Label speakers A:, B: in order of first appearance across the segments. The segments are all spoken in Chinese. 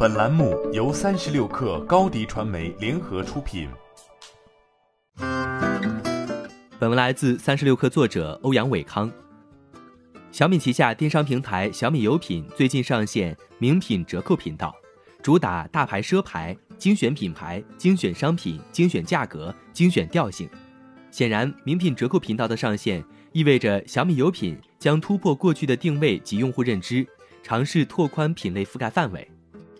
A: 本栏目由三十六氪高低传媒联合出品。
B: 本文来自三十六氪作者欧阳伟康。小米旗下电商平台小米有品最近上线名品折扣频道，主打大牌奢牌、精选品牌、精选商品、精选价格、精选调性。显然，名品折扣频道的上线意味着小米有品将突破过去的定位及用户认知，尝试拓宽品类覆盖范围。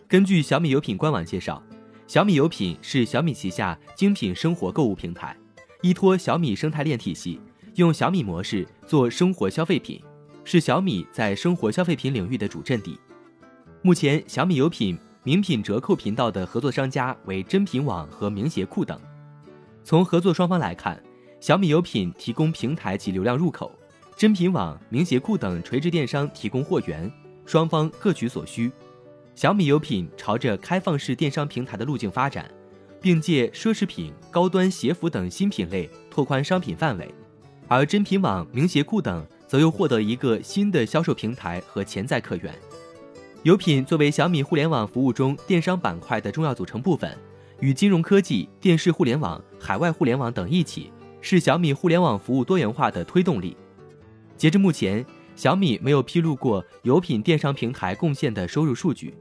B: 根据小米有品官网介绍，小米有品是小米旗下精品生活购物平台，依托小米生态链体系，用小米模式做生活消费品，是小米在生活消费品领域的主阵地。目前，小米有品名品折扣频道的合作商家为真品网和名鞋库等。从合作双方来看，小米有品提供平台及流量入口，真品网、名鞋库等垂直电商提供货源，双方各取所需。小米有品朝着开放式电商平台的路径发展，并借奢侈品、高端鞋服等新品类拓宽商品范围，而真品网、名鞋库等则又获得一个新的销售平台和潜在客源。有品作为小米互联网服务中电商板块的重要组成部分，与金融科技、电视互联网、海外互联网等一起，是小米互联网服务多元化的推动力。截至目前，小米没有披露过有品电商平台贡献的收入数据。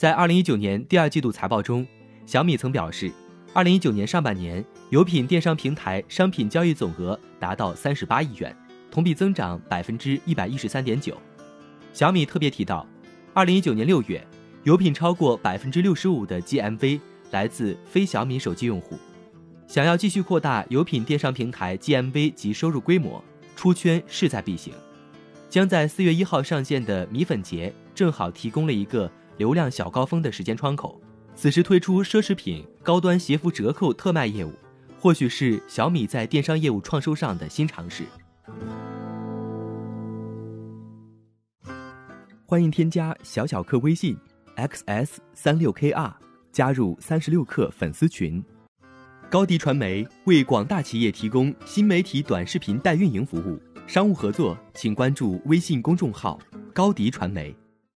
B: 在二零一九年第二季度财报中，小米曾表示，二零一九年上半年有品电商平台商品交易总额达到三十八亿元，同比增长百分之一百一十三点九。小米特别提到，二零一九年六月，有品超过百分之六十五的 GMV 来自非小米手机用户。想要继续扩大有品电商平台 GMV 及收入规模，出圈势在必行。将在四月一号上线的米粉节，正好提供了一个。流量小高峰的时间窗口，此时推出奢侈品、高端鞋服折扣特卖业务，或许是小米在电商业务创收上的新尝试。欢迎添加小小客微信 xs 三六 kr，加入三十六氪粉丝群。高迪传媒为广大企业提供新媒体短视频代运营服务，商务合作请关注微信公众号高迪传媒。